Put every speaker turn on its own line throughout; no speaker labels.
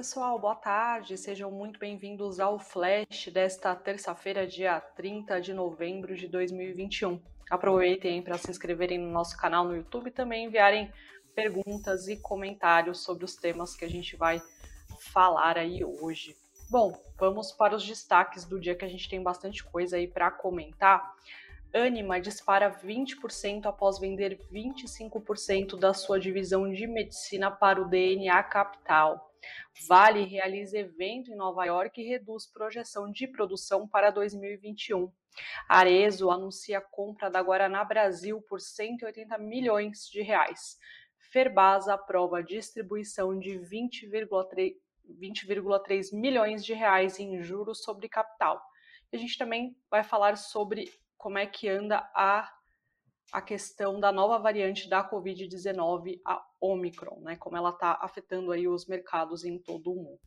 pessoal, boa tarde. Sejam muito bem-vindos ao Flash desta terça-feira, dia 30 de novembro de 2021. Aproveitem para se inscreverem no nosso canal no YouTube e também enviarem perguntas e comentários sobre os temas que a gente vai falar aí hoje. Bom, vamos para os destaques do dia que a gente tem bastante coisa aí para comentar. Anima dispara 20% após vender 25% da sua divisão de medicina para o DNA Capital. Vale realiza evento em Nova York e reduz projeção de produção para 2021. Arezo anuncia compra da Guaraná Brasil por 180 milhões de reais. Ferbasa aprova distribuição de 20,3 20,3 milhões de reais em juros sobre capital. E a gente também vai falar sobre como é que anda a a questão da nova variante da Covid-19, a Omicron, né? Como ela está afetando aí os mercados em todo o mundo.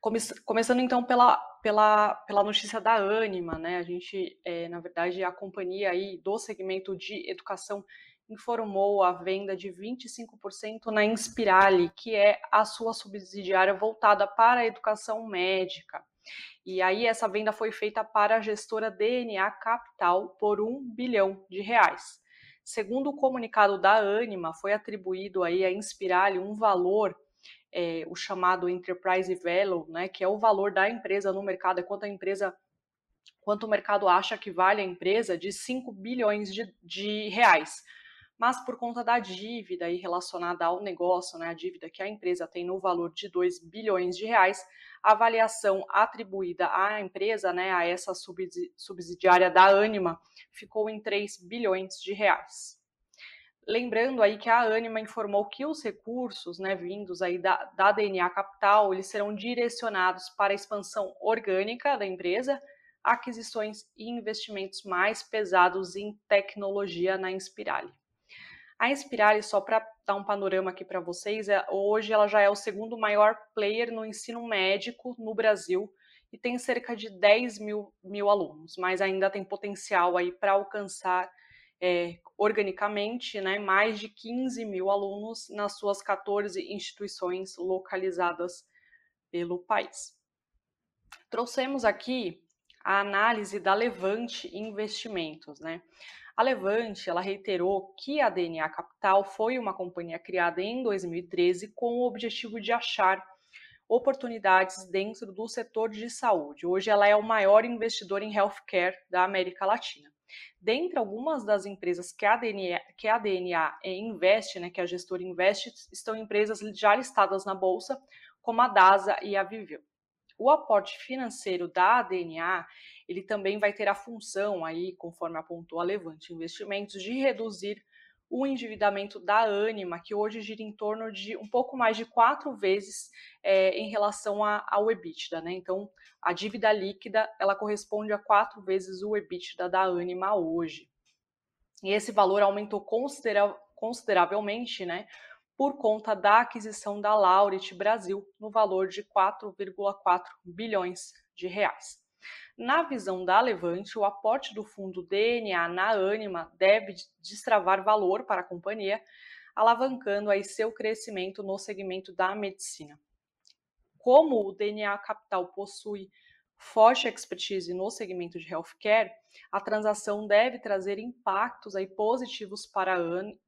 Come começando então pela, pela, pela notícia da Anima, né? A gente, é, na verdade, a companhia aí do segmento de educação informou a venda de 25% na Inspirali, que é a sua subsidiária voltada para a educação médica. E aí essa venda foi feita para a gestora DNA Capital por um bilhão de reais. Segundo o comunicado da Anima, foi atribuído aí a Inspirali um valor, é, o chamado Enterprise Value, né, que é o valor da empresa no mercado, é quanto a empresa, quanto o mercado acha que vale a empresa, de 5 bilhões de, de reais mas por conta da dívida aí relacionada ao negócio, né, a dívida que a empresa tem no valor de 2 bilhões de reais, a avaliação atribuída à empresa, né, a essa subsidiária da Anima, ficou em 3 bilhões de reais. Lembrando aí que a Anima informou que os recursos né, vindos aí da, da DNA Capital, eles serão direcionados para a expansão orgânica da empresa, aquisições e investimentos mais pesados em tecnologia na Inspirali. A Inspirale, só para dar um panorama aqui para vocês, é, hoje ela já é o segundo maior player no ensino médico no Brasil e tem cerca de 10 mil, mil alunos, mas ainda tem potencial aí para alcançar é, organicamente né, mais de 15 mil alunos nas suas 14 instituições localizadas pelo país. Trouxemos aqui a análise da Levante Investimentos, né? A Levante, ela reiterou que a DNA Capital foi uma companhia criada em 2013 com o objetivo de achar oportunidades dentro do setor de saúde. Hoje ela é o maior investidor em healthcare da América Latina. Dentre algumas das empresas que a DNA, que a DNA investe, né, que a gestora investe, estão empresas já listadas na bolsa, como a DASA e a Viveu. O aporte financeiro da DNA, ele também vai ter a função aí, conforme apontou a Levante Investimentos, de reduzir o endividamento da Anima, que hoje gira em torno de um pouco mais de quatro vezes é, em relação ao EBITDA, né? Então, a dívida líquida, ela corresponde a quatro vezes o EBITDA da Anima hoje. E esse valor aumentou considera consideravelmente, né? Por conta da aquisição da Laurit Brasil no valor de 4,4 bilhões de reais. Na visão da Levante, o aporte do fundo DNA na Anima deve destravar valor para a companhia, alavancando aí seu crescimento no segmento da medicina. Como o DNA Capital possui forte expertise no segmento de healthcare, a transação deve trazer impactos aí positivos para a,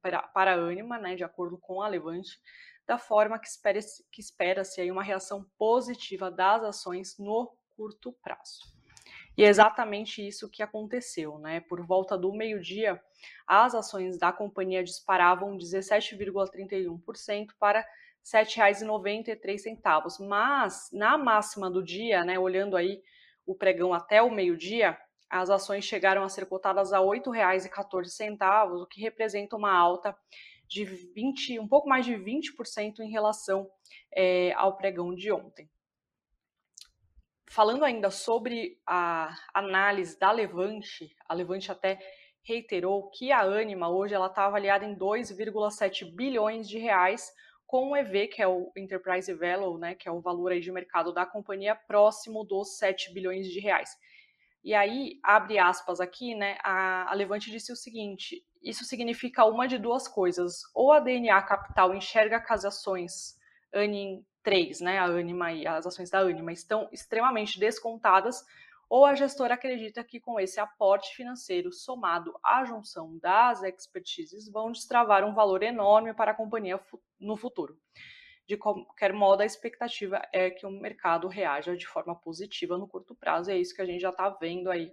para, para a Anima, né, de acordo com a Levante, da forma que espera-se espera aí uma reação positiva das ações no curto prazo. E é exatamente isso que aconteceu, né? Por volta do meio-dia, as ações da companhia disparavam 17,31% para R$ 7,93. Mas na máxima do dia, né, olhando aí o pregão até o meio-dia, as ações chegaram a ser cotadas a R$ 8,14, o que representa uma alta de 20, um pouco mais de 20% em relação é, ao pregão de ontem. Falando ainda sobre a análise da Levante, a Levante até reiterou que a Anima hoje ela está avaliada em 2,7 bilhões de reais, com o EV, que é o Enterprise Value, né, que é o valor aí de mercado da companhia, próximo dos 7 bilhões de reais. E aí, abre aspas aqui, né, a, a Levante disse o seguinte, isso significa uma de duas coisas, ou a DNA Capital enxerga que as ações Anin três, né, a Anima e as ações da Anima estão extremamente descontadas, ou a gestora acredita que com esse aporte financeiro somado à junção das expertises vão destravar um valor enorme para a companhia no futuro. De qualquer modo, a expectativa é que o mercado reaja de forma positiva no curto prazo, e é isso que a gente já está vendo aí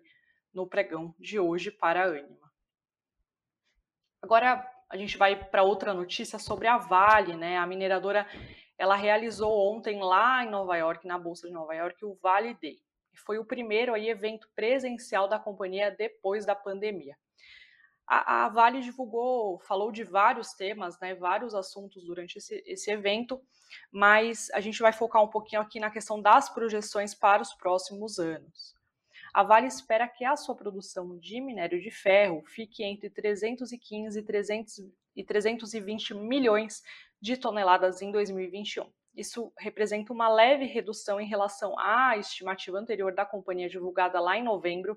no pregão de hoje para a Anima. Agora a gente vai para outra notícia sobre a Vale, né? A mineradora ela realizou ontem lá em Nova York, na Bolsa de Nova York, o Vale Day. Foi o primeiro aí, evento presencial da companhia depois da pandemia. A, a, Vale divulgou, falou de vários temas, né, vários assuntos durante esse, esse evento, mas a gente vai focar um pouquinho aqui na questão das projeções para os próximos anos. A Vale espera que a sua produção de minério de ferro fique entre 315 e, 300, e 320 milhões de toneladas em 2021. Isso representa uma leve redução em relação à estimativa anterior da companhia divulgada lá em novembro,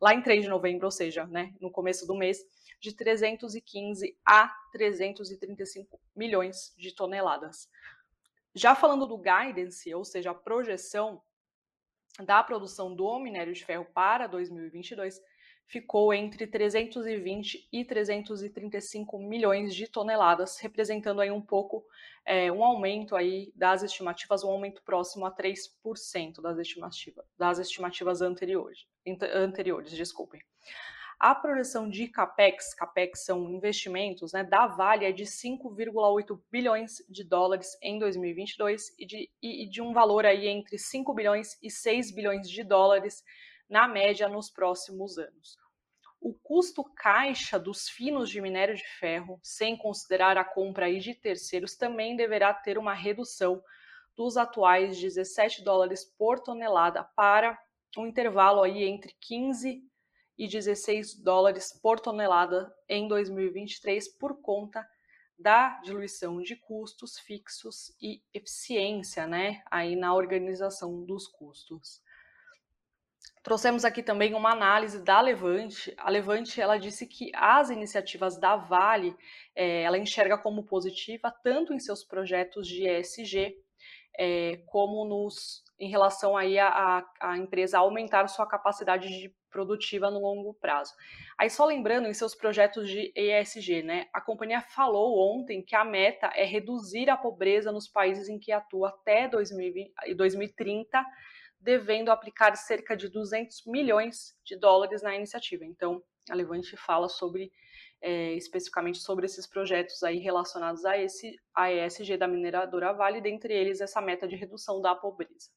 lá em 3 de novembro, ou seja, né, no começo do mês, de 315 a 335 milhões de toneladas. Já falando do guidance, ou seja, a projeção da produção do minério de ferro para 2022, ficou entre 320 e 335 milhões de toneladas, representando aí um pouco é, um aumento aí das estimativas, um aumento próximo a 3% das estimativas, das estimativas anteriores, anteriores, desculpem. A projeção de capex, capex são investimentos, né, da Vale é de 5,8 bilhões de dólares em 2022 e de, e de um valor aí entre 5 bilhões e 6 bilhões de dólares na média nos próximos anos. O custo caixa dos finos de minério de ferro, sem considerar a compra aí de terceiros, também deverá ter uma redução dos atuais 17 dólares por tonelada para um intervalo aí entre 15 e 16 dólares por tonelada em 2023 por conta da diluição de custos fixos e eficiência, né, aí na organização dos custos. Trouxemos aqui também uma análise da Levante. A Levante ela disse que as iniciativas da Vale é, ela enxerga como positiva tanto em seus projetos de ESG é, como nos em relação aí a, a, empresa aumentar sua capacidade de produtiva no longo prazo. Aí só lembrando em seus projetos de ESG, né? A companhia falou ontem que a meta é reduzir a pobreza nos países em que atua até 2020, 2030 devendo aplicar cerca de 200 milhões de dólares na iniciativa. Então, a Levante fala sobre é, especificamente sobre esses projetos aí relacionados a esse a ESG da mineradora Vale, dentre eles essa meta de redução da pobreza.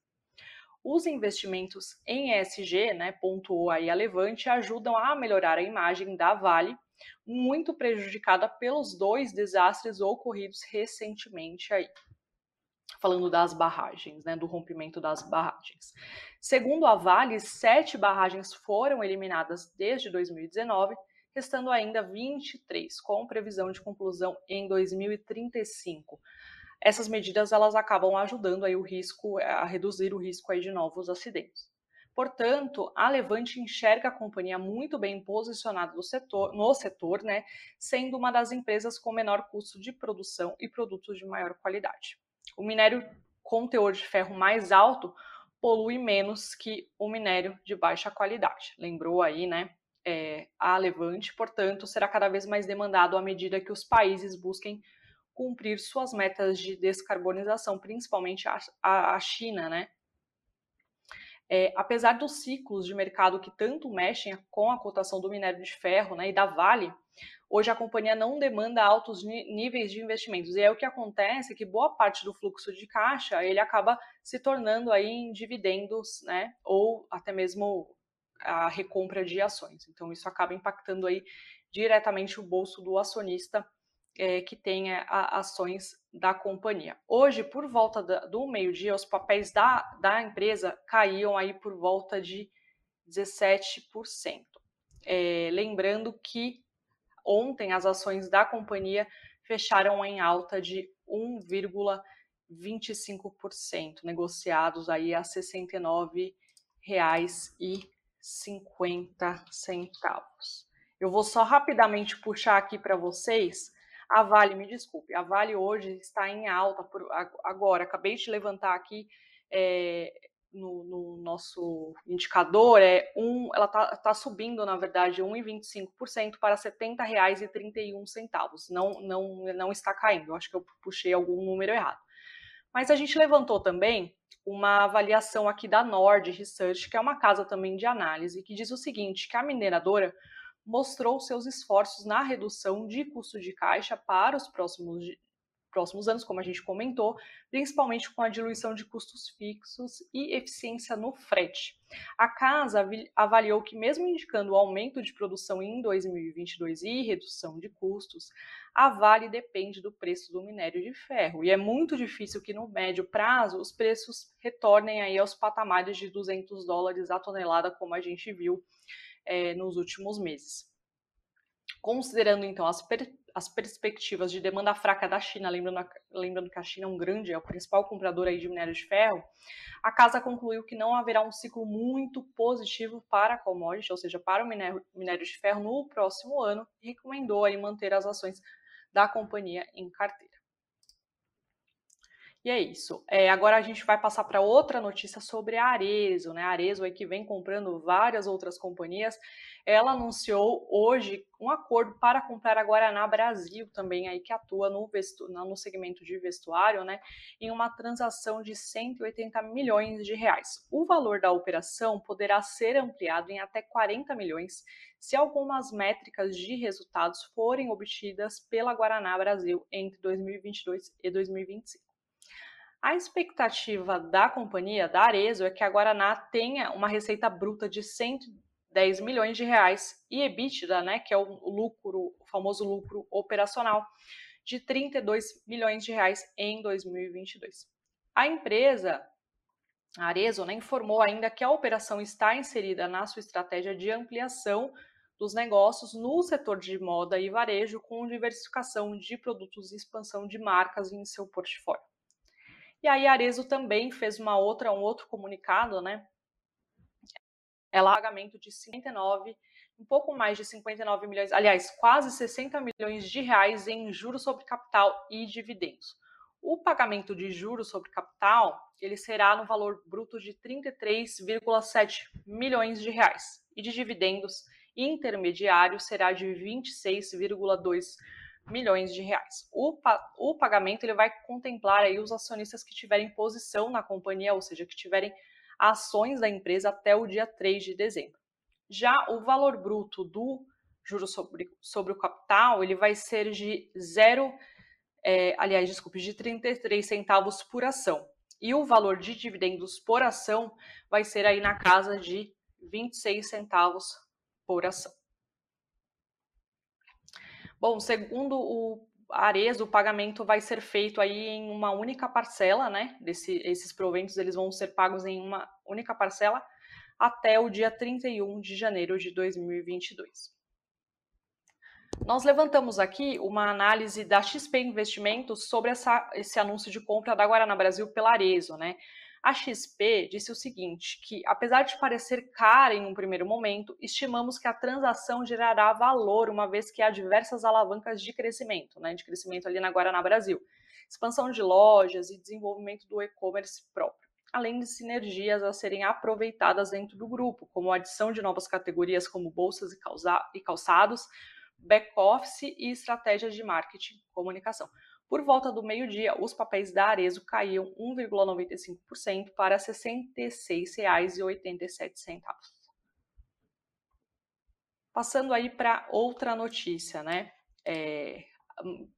Os investimentos em ESG, né, pontuou aí a Levante, ajudam a melhorar a imagem da Vale, muito prejudicada pelos dois desastres ocorridos recentemente aí falando das barragens, né, do rompimento das barragens. Segundo a Vale, sete barragens foram eliminadas desde 2019, restando ainda 23, com previsão de conclusão em 2035. Essas medidas elas acabam ajudando aí o risco a reduzir o risco aí de novos acidentes. Portanto, a Levante enxerga a companhia muito bem posicionada no setor, no setor, né, sendo uma das empresas com menor custo de produção e produtos de maior qualidade. O minério com teor de ferro mais alto polui menos que o minério de baixa qualidade. Lembrou aí, né? É, a Levante, portanto, será cada vez mais demandado à medida que os países busquem cumprir suas metas de descarbonização, principalmente a, a, a China, né? É, apesar dos ciclos de mercado que tanto mexem com a cotação do minério de ferro né, e da Vale, Hoje a companhia não demanda altos níveis de investimentos. E é o que acontece é que boa parte do fluxo de caixa ele acaba se tornando aí em dividendos, né? Ou até mesmo a recompra de ações. Então isso acaba impactando aí diretamente o bolso do acionista é, que tenha a, ações da companhia. Hoje, por volta da, do meio-dia, os papéis da, da empresa caíam aí por volta de 17%. É, lembrando que Ontem, as ações da companhia fecharam em alta de 1,25%, negociados aí a R$ 69,50. Eu vou só rapidamente puxar aqui para vocês A Vale, me desculpe, a Vale hoje está em alta por, agora. Acabei de levantar aqui é, no, no, nosso indicador, é um, ela está tá subindo, na verdade, 1,25% para R$ 70,31. Não, não, não está caindo. Eu acho que eu puxei algum número errado. Mas a gente levantou também uma avaliação aqui da Nord Research, que é uma casa também de análise, que diz o seguinte, que a mineradora mostrou seus esforços na redução de custo de caixa para os próximos, próximos anos, como a gente comentou, principalmente com a diluição de custos fixos e eficiência no frete. A casa avaliou que, mesmo indicando o aumento de produção em 2022 e redução de custos, a Vale depende do preço do minério de ferro e é muito difícil que no médio prazo os preços retornem aí aos patamares de 200 dólares a tonelada, como a gente viu é, nos últimos meses. Considerando então as, per as perspectivas de demanda fraca da China, lembrando, lembrando que a China é um grande, é o principal comprador aí de minério de ferro, a casa concluiu que não haverá um ciclo muito positivo para a commodity, ou seja, para o minério, minério de ferro no próximo ano, e recomendou aí manter as ações da companhia em carteira. E é isso. É, agora a gente vai passar para outra notícia sobre a Arezo, né? A Arezo aí que vem comprando várias outras companhias. Ela anunciou hoje um acordo para comprar a Guaraná Brasil também aí que atua no, vestu, no segmento de vestuário, né? Em uma transação de 180 milhões de reais. O valor da operação poderá ser ampliado em até 40 milhões se algumas métricas de resultados forem obtidas pela Guaraná Brasil entre 2022 e 2025. A expectativa da companhia, da Arezo, é que a Guaraná tenha uma receita bruta de 110 milhões de reais e EBITDA, né, que é o lucro, o famoso lucro operacional, de 32 milhões de reais em 2022. A empresa, a Arezo, né, informou ainda que a operação está inserida na sua estratégia de ampliação dos negócios no setor de moda e varejo, com diversificação de produtos e expansão de marcas em seu portfólio. E aí Arezo também fez uma outra, um outro comunicado, né? Ela pagamento de 59, um pouco mais de 59 milhões, aliás, quase 60 milhões de reais em juros sobre capital e dividendos. O pagamento de juros sobre capital, ele será no valor bruto de 33,7 milhões de reais e de dividendos intermediários será de 26,2 milhões de reais. O, o pagamento ele vai contemplar aí os acionistas que tiverem posição na companhia, ou seja, que tiverem ações da empresa até o dia 3 de dezembro. Já o valor bruto do juro sobre, sobre o capital, ele vai ser de zero, é, aliás, desculpe, de 33 centavos por ação. E o valor de dividendos por ação vai ser aí na casa de 26 centavos por ação. Bom, segundo o Ares, o pagamento vai ser feito aí em uma única parcela, né? Desse, esses proventos eles vão ser pagos em uma única parcela até o dia 31 de janeiro de 2022. Nós levantamos aqui uma análise da XP Investimentos sobre essa, esse anúncio de compra da Guarana Brasil pela Arezo, né? A XP disse o seguinte, que apesar de parecer cara em um primeiro momento, estimamos que a transação gerará valor, uma vez que há diversas alavancas de crescimento, né, de crescimento ali na Guaraná Brasil. Expansão de lojas e desenvolvimento do e-commerce próprio, além de sinergias a serem aproveitadas dentro do grupo, como a adição de novas categorias como bolsas e calçados, back-office e estratégias de marketing e comunicação. Por volta do meio-dia, os papéis da Arezo caíam 1,95% para R$ 66,87. Passando aí para outra notícia, né? É,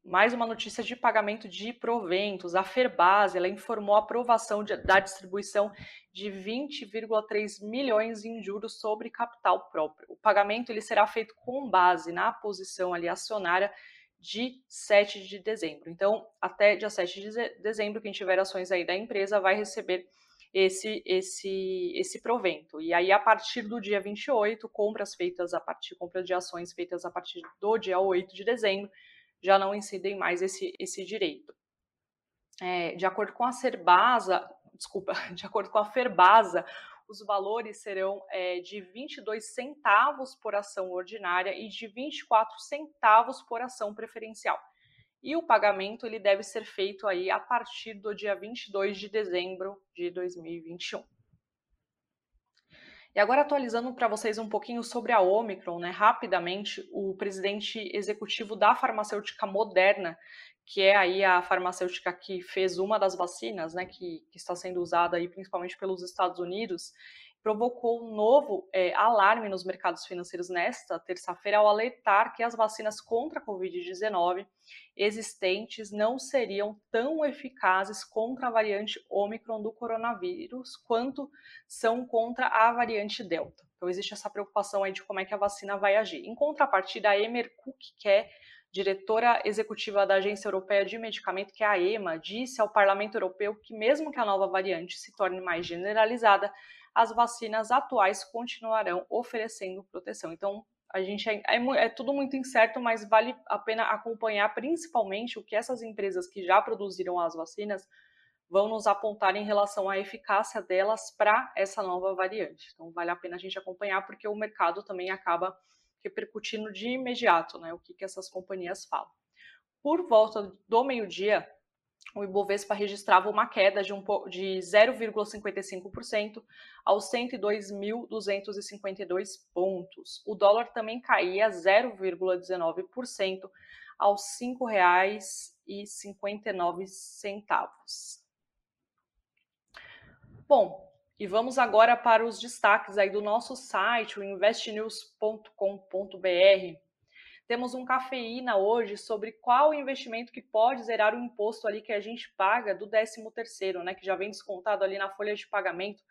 mais uma notícia de pagamento de proventos. A Ferbase ela informou a aprovação de, da distribuição de 20,3 milhões em juros sobre capital próprio. O pagamento ele será feito com base na posição ali acionária de 7 de dezembro. Então, até dia 7 de dezembro, quem tiver ações aí da empresa vai receber esse esse esse provento. E aí a partir do dia 28, compras feitas a partir compra de ações feitas a partir do dia 8 de dezembro já não incidem mais esse esse direito. É, de acordo com a Cerbasa, desculpa, de acordo com a Ferbasa, os valores serão é, de 22 centavos por ação ordinária e de 24 centavos por ação preferencial. e o pagamento ele deve ser feito aí a partir do dia 22 de dezembro de 2021. E agora atualizando para vocês um pouquinho sobre a Omicron, né, rapidamente, o presidente executivo da farmacêutica Moderna, que é aí a farmacêutica que fez uma das vacinas, né, que, que está sendo usada aí principalmente pelos Estados Unidos, provocou um novo é, alarme nos mercados financeiros nesta terça-feira ao alertar que as vacinas contra a Covid-19 existentes não seriam tão eficazes contra a variante Omicron do coronavírus quanto são contra a variante Delta. Então existe essa preocupação aí de como é que a vacina vai agir. Em contrapartida, a Emer Cook, que é diretora executiva da Agência Europeia de Medicamento, que é a EMA, disse ao Parlamento Europeu que mesmo que a nova variante se torne mais generalizada, as vacinas atuais continuarão oferecendo proteção. Então, a gente é, é, é, tudo muito incerto, mas vale a pena acompanhar principalmente o que essas empresas que já produziram as vacinas vão nos apontar em relação à eficácia delas para essa nova variante. Então, vale a pena a gente acompanhar, porque o mercado também acaba repercutindo de imediato né, o que, que essas companhias falam. Por volta do meio-dia, o Ibovespa registrava uma queda de, um, de 0,55% aos 102.252 pontos. O dólar também caía 0,19% aos R$ 5,59. Bom, e vamos agora para os destaques aí do nosso site, o investnews.com.br. Temos um cafeína hoje sobre qual investimento que pode zerar o imposto ali que a gente paga do 13 terceiro, né, que já vem descontado ali na folha de pagamento.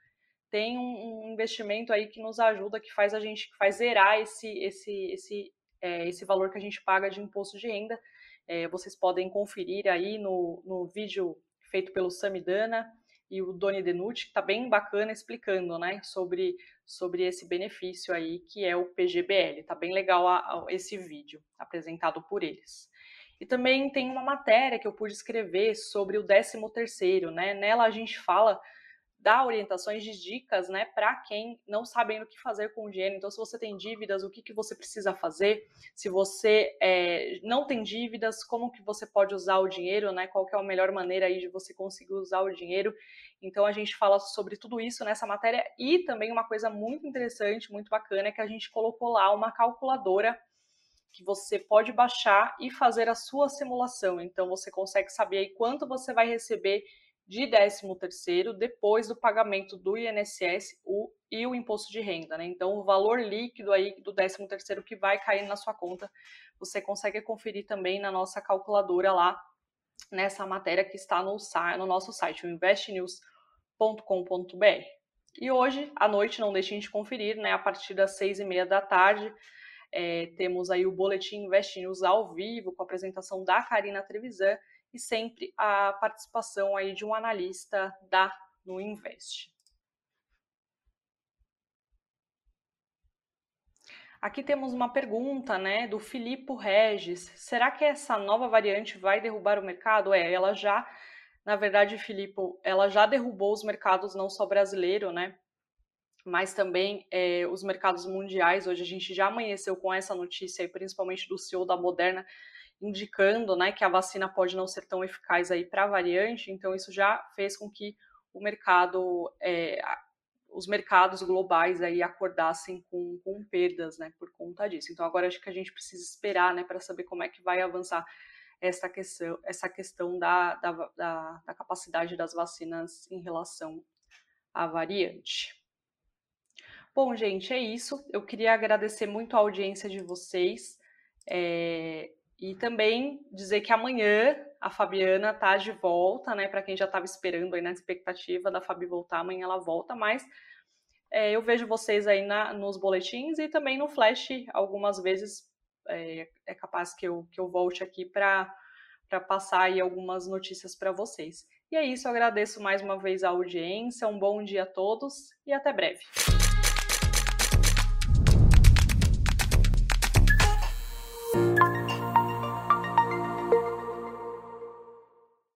Tem um, um investimento aí que nos ajuda, que faz a gente, que faz zerar esse, esse, esse, é, esse valor que a gente paga de imposto de renda. É, vocês podem conferir aí no, no vídeo feito pelo Samidana e o Doni Denucci, que está bem bacana explicando né, sobre, sobre esse benefício aí que é o PGBL. Está bem legal a, a, esse vídeo apresentado por eles. E também tem uma matéria que eu pude escrever sobre o 13º, né? Nela a gente fala dá orientações de dicas, né, para quem não sabe o que fazer com o dinheiro. Então, se você tem dívidas, o que, que você precisa fazer? Se você é, não tem dívidas, como que você pode usar o dinheiro, né? Qual é a melhor maneira aí de você conseguir usar o dinheiro? Então, a gente fala sobre tudo isso nessa matéria e também uma coisa muito interessante, muito bacana, é que a gente colocou lá uma calculadora que você pode baixar e fazer a sua simulação. Então, você consegue saber aí quanto você vai receber de 13 terceiro depois do pagamento do INSS o, e o imposto de renda, né? Então o valor líquido aí do 13 terceiro que vai cair na sua conta, você consegue conferir também na nossa calculadora lá nessa matéria que está no, no nosso site, o investnews.com.br. E hoje à noite, não deixem de conferir, né? A partir das seis e meia da tarde, é, temos aí o Boletim Invest News ao vivo, com a apresentação da Karina Trevisan, e sempre a participação aí de um analista da no Invest. Aqui temos uma pergunta, né, do Filipe Regis. Será que essa nova variante vai derrubar o mercado? É, ela já, na verdade, Filipe, ela já derrubou os mercados não só brasileiro, né, mas também é, os mercados mundiais. Hoje a gente já amanheceu com essa notícia, principalmente do CEO da Moderna, indicando né, que a vacina pode não ser tão eficaz aí para a variante, então isso já fez com que o mercado, é, os mercados globais aí acordassem com, com perdas né, por conta disso. Então agora acho que a gente precisa esperar né, para saber como é que vai avançar essa questão, essa questão da, da, da, da capacidade das vacinas em relação à variante. Bom, gente, é isso. Eu queria agradecer muito a audiência de vocês. É, e também dizer que amanhã a Fabiana tá de volta, né? Para quem já estava esperando aí na expectativa da Fabi voltar, amanhã ela volta, mas é, eu vejo vocês aí na, nos boletins e também no Flash algumas vezes. É, é capaz que eu, que eu volte aqui para passar aí algumas notícias para vocês. E é isso, eu agradeço mais uma vez a audiência, um bom dia a todos e até breve.